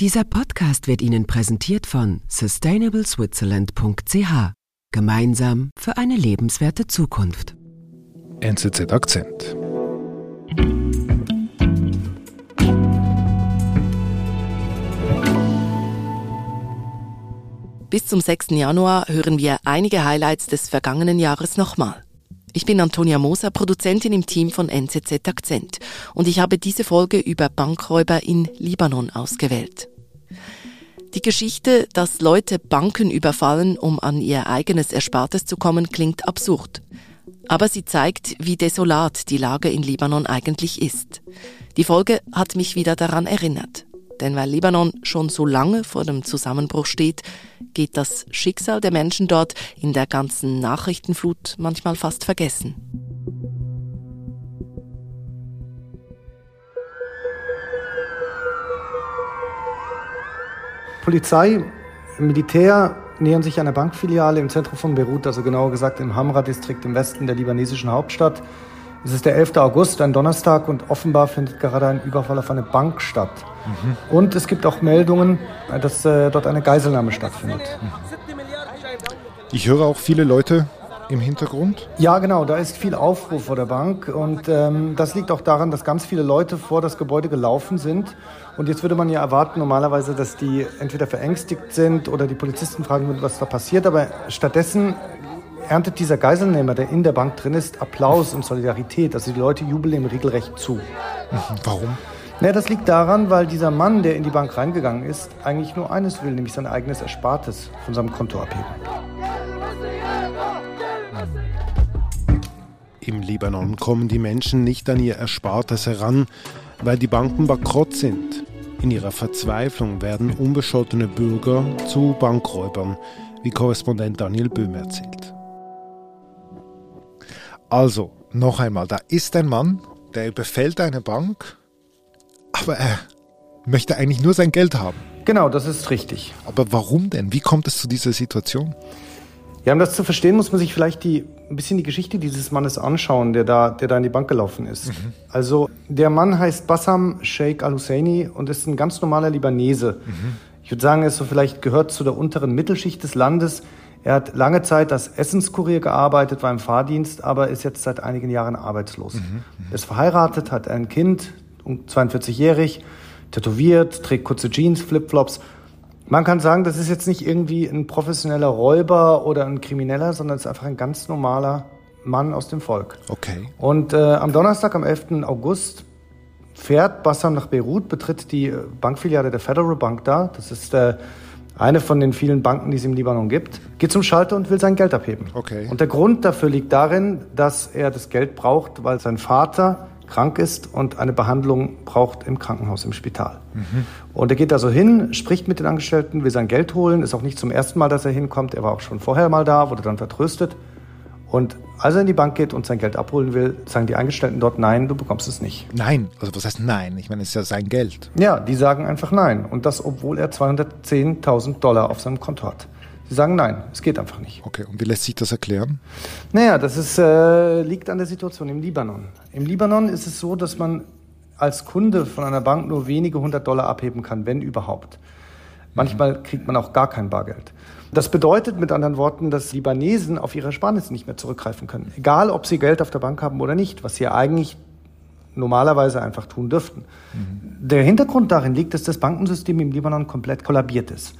Dieser Podcast wird Ihnen präsentiert von sustainableswitzerland.ch. Gemeinsam für eine lebenswerte Zukunft. NZZ Akzent. Bis zum 6. Januar hören wir einige Highlights des vergangenen Jahres nochmal. Ich bin Antonia Moser, Produzentin im Team von NZZ Akzent und ich habe diese Folge über Bankräuber in Libanon ausgewählt. Die Geschichte, dass Leute Banken überfallen, um an ihr eigenes Erspartes zu kommen, klingt absurd. Aber sie zeigt, wie desolat die Lage in Libanon eigentlich ist. Die Folge hat mich wieder daran erinnert. Denn weil Libanon schon so lange vor dem Zusammenbruch steht, geht das Schicksal der Menschen dort in der ganzen Nachrichtenflut manchmal fast vergessen. Polizei, Militär nähern sich einer Bankfiliale im Zentrum von Beirut, also genauer gesagt im Hamra-Distrikt im Westen der libanesischen Hauptstadt. Es ist der 11. August, ein Donnerstag, und offenbar findet gerade ein Überfall auf eine Bank statt. Mhm. Und es gibt auch Meldungen, dass äh, dort eine Geiselnahme stattfindet. Ich höre auch viele Leute im Hintergrund? Ja, genau, da ist viel Aufruf vor der Bank und ähm, das liegt auch daran, dass ganz viele Leute vor das Gebäude gelaufen sind. Und jetzt würde man ja erwarten normalerweise, dass die entweder verängstigt sind oder die Polizisten fragen würden, was da passiert. Aber stattdessen erntet dieser Geiselnehmer, der in der Bank drin ist, Applaus und Solidarität. Also die Leute jubeln ihm regelrecht zu. Warum? Naja, das liegt daran, weil dieser Mann, der in die Bank reingegangen ist, eigentlich nur eines will, nämlich sein eigenes Erspartes von seinem Konto abheben. Im Libanon kommen die Menschen nicht an ihr Erspartes heran, weil die Banken bankrott sind. In ihrer Verzweiflung werden unbescholtene Bürger zu Bankräubern, wie Korrespondent Daniel Böhm erzählt. Also, noch einmal, da ist ein Mann, der überfällt eine Bank, aber er möchte eigentlich nur sein Geld haben. Genau, das ist richtig. Aber warum denn? Wie kommt es zu dieser Situation? Ja, um das zu verstehen, muss man sich vielleicht die, ein bisschen die Geschichte dieses Mannes anschauen, der da, der da in die Bank gelaufen ist. Mhm. Also der Mann heißt Bassam Sheikh Al-Husseini und ist ein ganz normaler Libanese. Mhm. Ich würde sagen, er ist so vielleicht gehört zu der unteren Mittelschicht des Landes. Er hat lange Zeit als Essenskurier gearbeitet, war im Fahrdienst, aber ist jetzt seit einigen Jahren arbeitslos. Mhm. Er ist verheiratet, hat ein Kind, 42-jährig, tätowiert, trägt kurze Jeans, Flipflops. Man kann sagen, das ist jetzt nicht irgendwie ein professioneller Räuber oder ein Krimineller, sondern es ist einfach ein ganz normaler Mann aus dem Volk. Okay. Und äh, am Donnerstag, am 11. August, fährt Bassam nach Beirut, betritt die Bankfiliale der Federal Bank da. Das ist äh, eine von den vielen Banken, die es im Libanon gibt, geht zum Schalter und will sein Geld abheben. Okay. Und der Grund dafür liegt darin, dass er das Geld braucht, weil sein Vater krank ist und eine Behandlung braucht im Krankenhaus, im Spital. Mhm. Und er geht also hin, spricht mit den Angestellten, will sein Geld holen. Ist auch nicht zum ersten Mal, dass er hinkommt. Er war auch schon vorher mal da, wurde dann vertröstet. Und als er in die Bank geht und sein Geld abholen will, sagen die Angestellten dort, nein, du bekommst es nicht. Nein, also was heißt nein? Ich meine, es ist ja sein Geld. Ja, die sagen einfach nein. Und das, obwohl er 210.000 Dollar auf seinem Konto hat. Sie sagen nein, es geht einfach nicht. Okay, und wie lässt sich das erklären? Naja, das ist, äh, liegt an der Situation im Libanon. Im Libanon ist es so, dass man als Kunde von einer Bank nur wenige hundert Dollar abheben kann, wenn überhaupt. Manchmal kriegt man auch gar kein Bargeld. Das bedeutet mit anderen Worten, dass Libanesen auf ihre Ersparnisse nicht mehr zurückgreifen können. Egal, ob sie Geld auf der Bank haben oder nicht, was sie eigentlich normalerweise einfach tun dürften. Mhm. Der Hintergrund darin liegt, dass das Bankensystem im Libanon komplett kollabiert ist.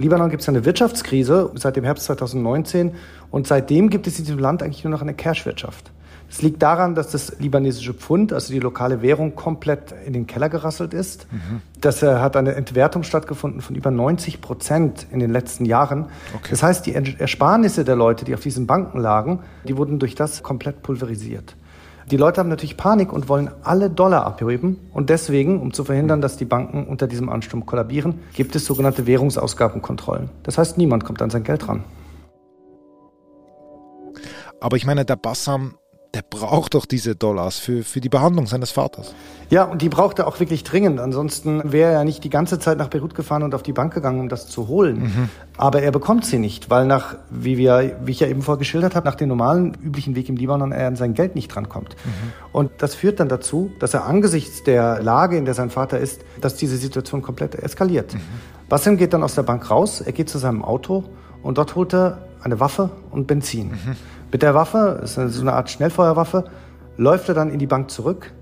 Libanon gibt es eine Wirtschaftskrise seit dem Herbst 2019 und seitdem gibt es in diesem Land eigentlich nur noch eine Cash-Wirtschaft. Es liegt daran, dass das libanesische Pfund, also die lokale Währung, komplett in den Keller gerasselt ist. Mhm. Das äh, hat eine Entwertung stattgefunden von über 90 Prozent in den letzten Jahren. Okay. Das heißt, die Ersparnisse der Leute, die auf diesen Banken lagen, die wurden durch das komplett pulverisiert. Die Leute haben natürlich Panik und wollen alle Dollar abheben. Und deswegen, um zu verhindern, dass die Banken unter diesem Ansturm kollabieren, gibt es sogenannte Währungsausgabenkontrollen. Das heißt, niemand kommt an sein Geld ran. Aber ich meine, der Bassam, der braucht doch diese Dollars für, für die Behandlung seines Vaters. Ja, und die braucht er auch wirklich dringend. Ansonsten wäre er nicht die ganze Zeit nach Beirut gefahren und auf die Bank gegangen, um das zu holen. Mhm. Aber er bekommt sie nicht, weil nach, wie, wir, wie ich ja eben vorgeschildert habe, nach dem normalen, üblichen Weg im Libanon er an sein Geld nicht drankommt. Mhm. Und das führt dann dazu, dass er angesichts der Lage, in der sein Vater ist, dass diese Situation komplett eskaliert. Mhm. Bassem geht dann aus der Bank raus, er geht zu seinem Auto und dort holt er eine Waffe und Benzin. Mhm. Mit der Waffe, ist so eine Art Schnellfeuerwaffe, läuft er dann in die Bank zurück,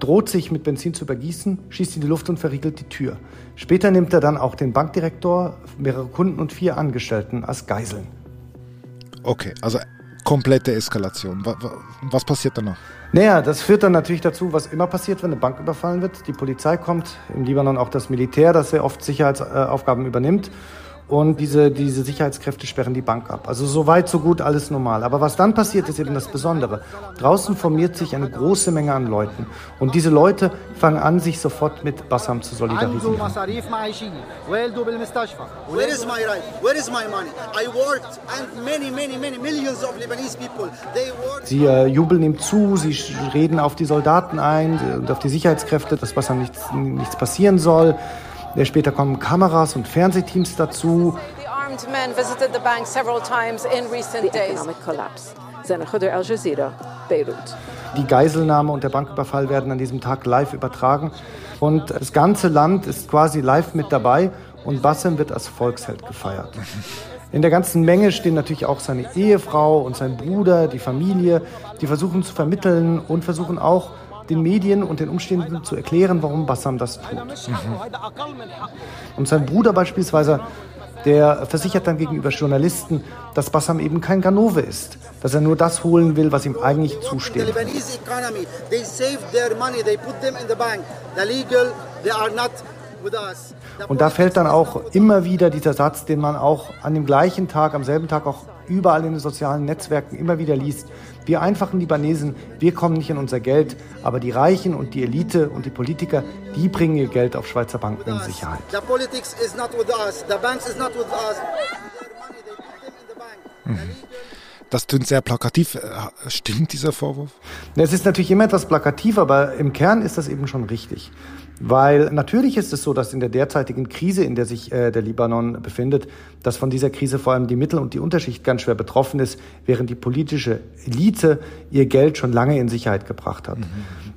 droht sich mit Benzin zu übergießen, schießt in die Luft und verriegelt die Tür. Später nimmt er dann auch den Bankdirektor, mehrere Kunden und vier Angestellten als Geiseln. Okay, also komplette Eskalation. Was passiert dann noch? Naja, das führt dann natürlich dazu, was immer passiert, wenn eine Bank überfallen wird. Die Polizei kommt, im Libanon auch das Militär, das sehr oft Sicherheitsaufgaben übernimmt und diese, diese Sicherheitskräfte sperren die Bank ab. Also so weit, so gut, alles normal. Aber was dann passiert, ist eben das Besondere. Draußen formiert sich eine große Menge an Leuten und diese Leute fangen an, sich sofort mit Bassam zu solidarisieren. Where is my right? Where is my money? I worked and many, many, many millions of Lebanese people, they worked. Sie äh, jubeln ihm zu, sie reden auf die Soldaten ein und auf die Sicherheitskräfte, dass Bassam nichts, nichts passieren soll. Später kommen Kameras und Fernsehteams dazu. Die Geiselnahme und der Banküberfall werden an diesem Tag live übertragen. Und das ganze Land ist quasi live mit dabei und Bassem wird als Volksheld gefeiert. In der ganzen Menge stehen natürlich auch seine Ehefrau und sein Bruder, die Familie, die versuchen zu vermitteln und versuchen auch den Medien und den Umstehenden zu erklären, warum Bassam das tut. Und sein Bruder beispielsweise, der versichert dann gegenüber Journalisten, dass Bassam eben kein Ganove ist, dass er nur das holen will, was ihm eigentlich zusteht. Und da fällt dann auch immer wieder dieser Satz, den man auch an dem gleichen Tag, am selben Tag auch überall in den sozialen Netzwerken immer wieder liest. Wir einfachen Libanesen, wir kommen nicht an unser Geld, aber die Reichen und die Elite und die Politiker, die bringen ihr Geld auf Schweizer Banken in Sicherheit. Das klingt sehr plakativ. Äh, stimmt dieser Vorwurf? Es ist natürlich immer etwas plakativ, aber im Kern ist das eben schon richtig. Weil natürlich ist es so, dass in der derzeitigen Krise, in der sich äh, der Libanon befindet, dass von dieser Krise vor allem die Mittel- und die Unterschicht ganz schwer betroffen ist, während die politische Elite ihr Geld schon lange in Sicherheit gebracht hat. Mhm.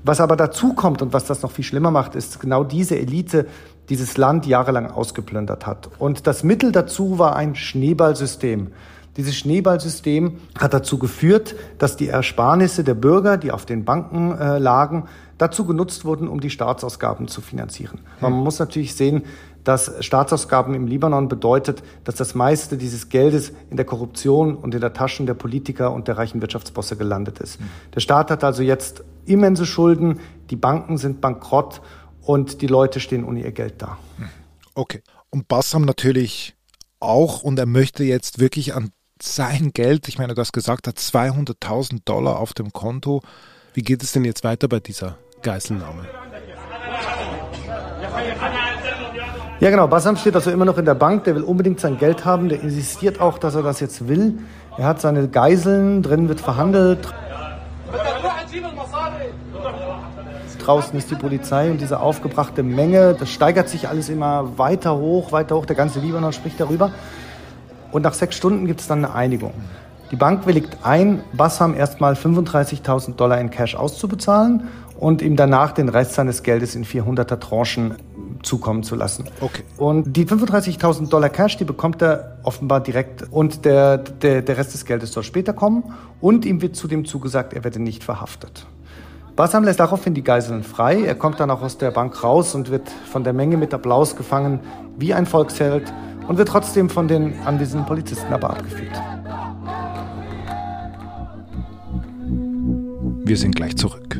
Was aber dazu kommt und was das noch viel schlimmer macht, ist genau diese Elite dieses Land jahrelang ausgeplündert hat. Und das Mittel dazu war ein Schneeballsystem. Dieses Schneeballsystem hat dazu geführt, dass die Ersparnisse der Bürger, die auf den Banken äh, lagen, dazu genutzt wurden, um die Staatsausgaben zu finanzieren. Man muss natürlich sehen, dass Staatsausgaben im Libanon bedeutet, dass das meiste dieses Geldes in der Korruption und in der Taschen der Politiker und der reichen Wirtschaftsbosse gelandet ist. Der Staat hat also jetzt immense Schulden, die Banken sind bankrott und die Leute stehen ohne ihr Geld da. Okay. Und Bassam natürlich auch und er möchte jetzt wirklich an sein Geld, ich meine, du hast gesagt, hat 200.000 Dollar auf dem Konto. Wie geht es denn jetzt weiter bei dieser Geiselnahme? Ja, genau. Bassam steht also immer noch in der Bank. Der will unbedingt sein Geld haben. Der insistiert auch, dass er das jetzt will. Er hat seine Geiseln. Drin wird verhandelt. Draußen ist die Polizei und diese aufgebrachte Menge. Das steigert sich alles immer weiter hoch, weiter hoch. Der ganze Libanon spricht darüber. Und nach sechs Stunden gibt es dann eine Einigung. Die Bank willigt ein, Bassam erstmal 35.000 Dollar in Cash auszubezahlen und ihm danach den Rest seines Geldes in 400er Tranchen zukommen zu lassen. Okay. Und die 35.000 Dollar Cash, die bekommt er offenbar direkt und der, der, der Rest des Geldes soll später kommen und ihm wird zudem zugesagt, er werde nicht verhaftet. Bassam lässt daraufhin die Geiseln frei. Er kommt dann auch aus der Bank raus und wird von der Menge mit Applaus gefangen, wie ein Volksheld und wird trotzdem von den anwesenden Polizisten aber abgeführt. Wir sind gleich zurück.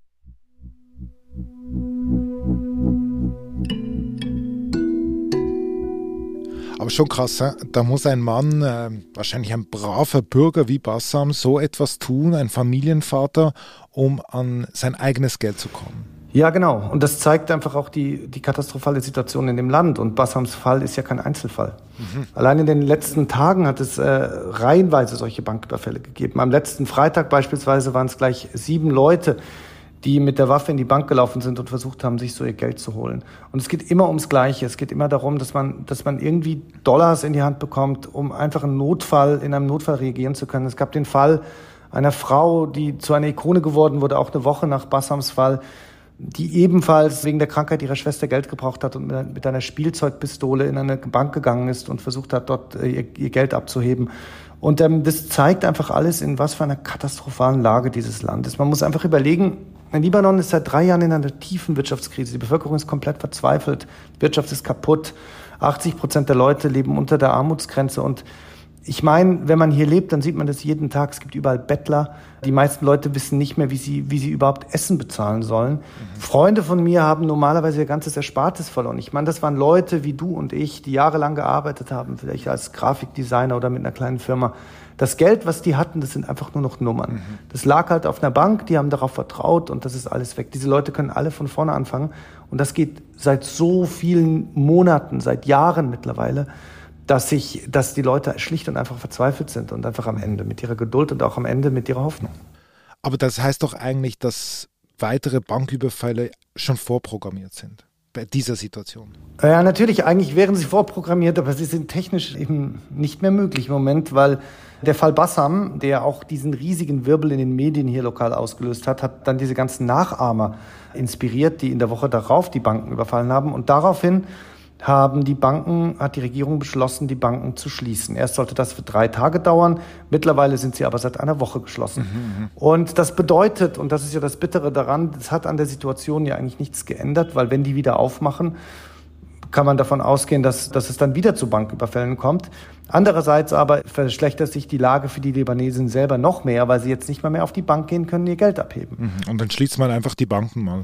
Aber schon krass, da muss ein Mann, äh, wahrscheinlich ein braver Bürger wie Bassam, so etwas tun, ein Familienvater, um an sein eigenes Geld zu kommen. Ja, genau. Und das zeigt einfach auch die, die katastrophale Situation in dem Land. Und Bassams Fall ist ja kein Einzelfall. Mhm. Allein in den letzten Tagen hat es äh, reihenweise solche Banküberfälle gegeben. Am letzten Freitag beispielsweise waren es gleich sieben Leute, die mit der Waffe in die Bank gelaufen sind und versucht haben, sich so ihr Geld zu holen. Und es geht immer ums Gleiche. Es geht immer darum, dass man, dass man irgendwie Dollars in die Hand bekommt, um einfach einen Notfall, in einem Notfall reagieren zu können. Es gab den Fall einer Frau, die zu einer Ikone geworden wurde, auch eine Woche nach Bassams Fall, die ebenfalls wegen der Krankheit ihrer Schwester Geld gebraucht hat und mit einer Spielzeugpistole in eine Bank gegangen ist und versucht hat, dort äh, ihr, ihr Geld abzuheben. Und ähm, das zeigt einfach alles, in was für einer katastrophalen Lage dieses Land ist. Man muss einfach überlegen, Libanon ist seit drei Jahren in einer tiefen Wirtschaftskrise. Die Bevölkerung ist komplett verzweifelt. Die Wirtschaft ist kaputt. 80 Prozent der Leute leben unter der Armutsgrenze und ich meine, wenn man hier lebt, dann sieht man das jeden Tag. Es gibt überall Bettler. Die meisten Leute wissen nicht mehr, wie sie, wie sie überhaupt Essen bezahlen sollen. Mhm. Freunde von mir haben normalerweise ihr ganzes Erspartes verloren. Ich meine, das waren Leute wie du und ich, die jahrelang gearbeitet haben, vielleicht als Grafikdesigner oder mit einer kleinen Firma. Das Geld, was die hatten, das sind einfach nur noch Nummern. Mhm. Das lag halt auf einer Bank, die haben darauf vertraut und das ist alles weg. Diese Leute können alle von vorne anfangen. Und das geht seit so vielen Monaten, seit Jahren mittlerweile dass sich, dass die Leute schlicht und einfach verzweifelt sind und einfach am Ende mit ihrer Geduld und auch am Ende mit ihrer Hoffnung. Aber das heißt doch eigentlich, dass weitere Banküberfälle schon vorprogrammiert sind bei dieser Situation. Ja, natürlich, eigentlich wären sie vorprogrammiert, aber sie sind technisch eben nicht mehr möglich im Moment, weil der Fall Bassam, der auch diesen riesigen Wirbel in den Medien hier lokal ausgelöst hat, hat dann diese ganzen Nachahmer inspiriert, die in der Woche darauf die Banken überfallen haben und daraufhin haben die Banken, hat die Regierung beschlossen, die Banken zu schließen. Erst sollte das für drei Tage dauern, mittlerweile sind sie aber seit einer Woche geschlossen. Mhm, mhm. und das bedeutet, und das ist ja das Bittere daran, das hat an der Situation ja eigentlich nichts geändert, weil wenn die wieder aufmachen, kann man davon ausgehen, dass, dass es dann wieder zu Banküberfällen kommt. Andererseits aber verschlechtert sich die Lage für die Libanesen selber noch mehr, weil sie jetzt nicht mal mehr auf die Bank gehen können, ihr Geld abheben. Mhm. Und dann schließt man einfach die Banken mal.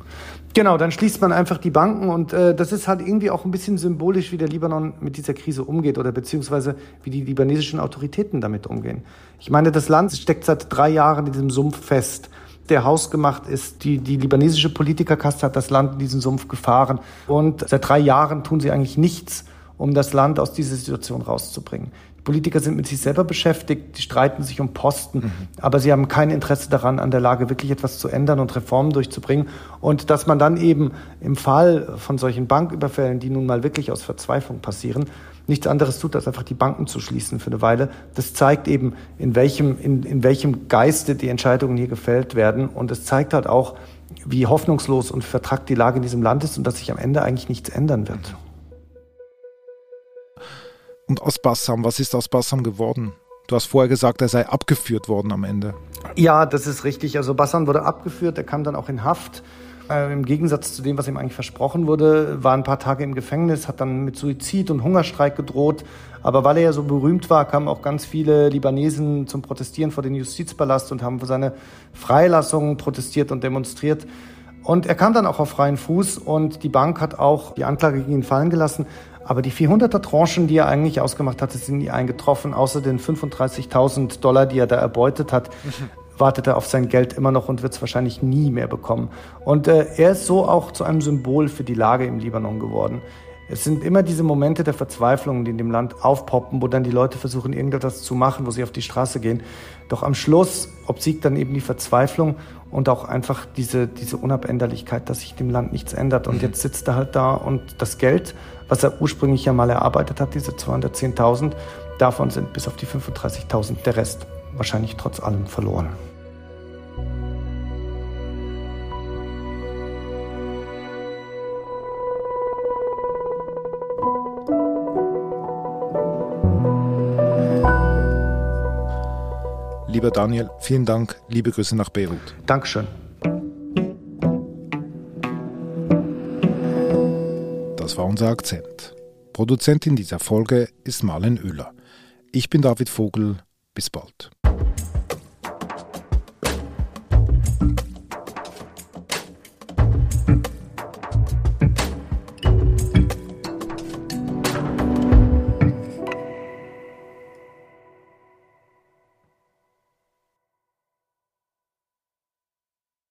Genau, dann schließt man einfach die Banken und äh, das ist halt irgendwie auch ein bisschen symbolisch, wie der Libanon mit dieser Krise umgeht oder beziehungsweise wie die libanesischen Autoritäten damit umgehen. Ich meine, das Land steckt seit drei Jahren in diesem Sumpf fest der hausgemacht ist. Die, die libanesische Politikerkaste hat das Land in diesen Sumpf gefahren. Und seit drei Jahren tun sie eigentlich nichts, um das Land aus dieser Situation rauszubringen. Die Politiker sind mit sich selber beschäftigt, die streiten sich um Posten, mhm. aber sie haben kein Interesse daran, an der Lage wirklich etwas zu ändern und Reformen durchzubringen. Und dass man dann eben im Fall von solchen Banküberfällen, die nun mal wirklich aus Verzweiflung passieren, nichts anderes tut, als einfach die Banken zu schließen für eine Weile. Das zeigt eben, in welchem, in, in welchem Geiste die Entscheidungen hier gefällt werden. Und es zeigt halt auch, wie hoffnungslos und vertrackt die Lage in diesem Land ist und dass sich am Ende eigentlich nichts ändern wird. Und aus Bassam, was ist aus Bassam geworden? Du hast vorher gesagt, er sei abgeführt worden am Ende. Ja, das ist richtig. Also Bassam wurde abgeführt, er kam dann auch in Haft. Äh, Im Gegensatz zu dem, was ihm eigentlich versprochen wurde, war ein paar Tage im Gefängnis, hat dann mit Suizid und Hungerstreik gedroht. Aber weil er ja so berühmt war, kamen auch ganz viele Libanesen zum Protestieren vor den Justizpalast und haben für seine Freilassung protestiert und demonstriert. Und er kam dann auch auf freien Fuß und die Bank hat auch die Anklage gegen ihn fallen gelassen. Aber die 400er Tranchen, die er eigentlich ausgemacht hatte, sind nie eingetroffen, außer den 35.000 Dollar, die er da erbeutet hat. Wartet er auf sein Geld immer noch und wird es wahrscheinlich nie mehr bekommen. Und äh, er ist so auch zu einem Symbol für die Lage im Libanon geworden. Es sind immer diese Momente der Verzweiflung, die in dem Land aufpoppen, wo dann die Leute versuchen, irgendetwas zu machen, wo sie auf die Straße gehen. Doch am Schluss obsiegt dann eben die Verzweiflung und auch einfach diese, diese Unabänderlichkeit, dass sich dem Land nichts ändert. Und mhm. jetzt sitzt er halt da und das Geld, was er ursprünglich ja mal erarbeitet hat, diese 210.000, davon sind bis auf die 35.000 der Rest wahrscheinlich trotz allem verloren. Lieber Daniel, vielen Dank. Liebe Grüße nach Beirut. Dankeschön. Das war unser Akzent. Produzentin dieser Folge ist Marlen Oehler. Ich bin David Vogel. Bis bald.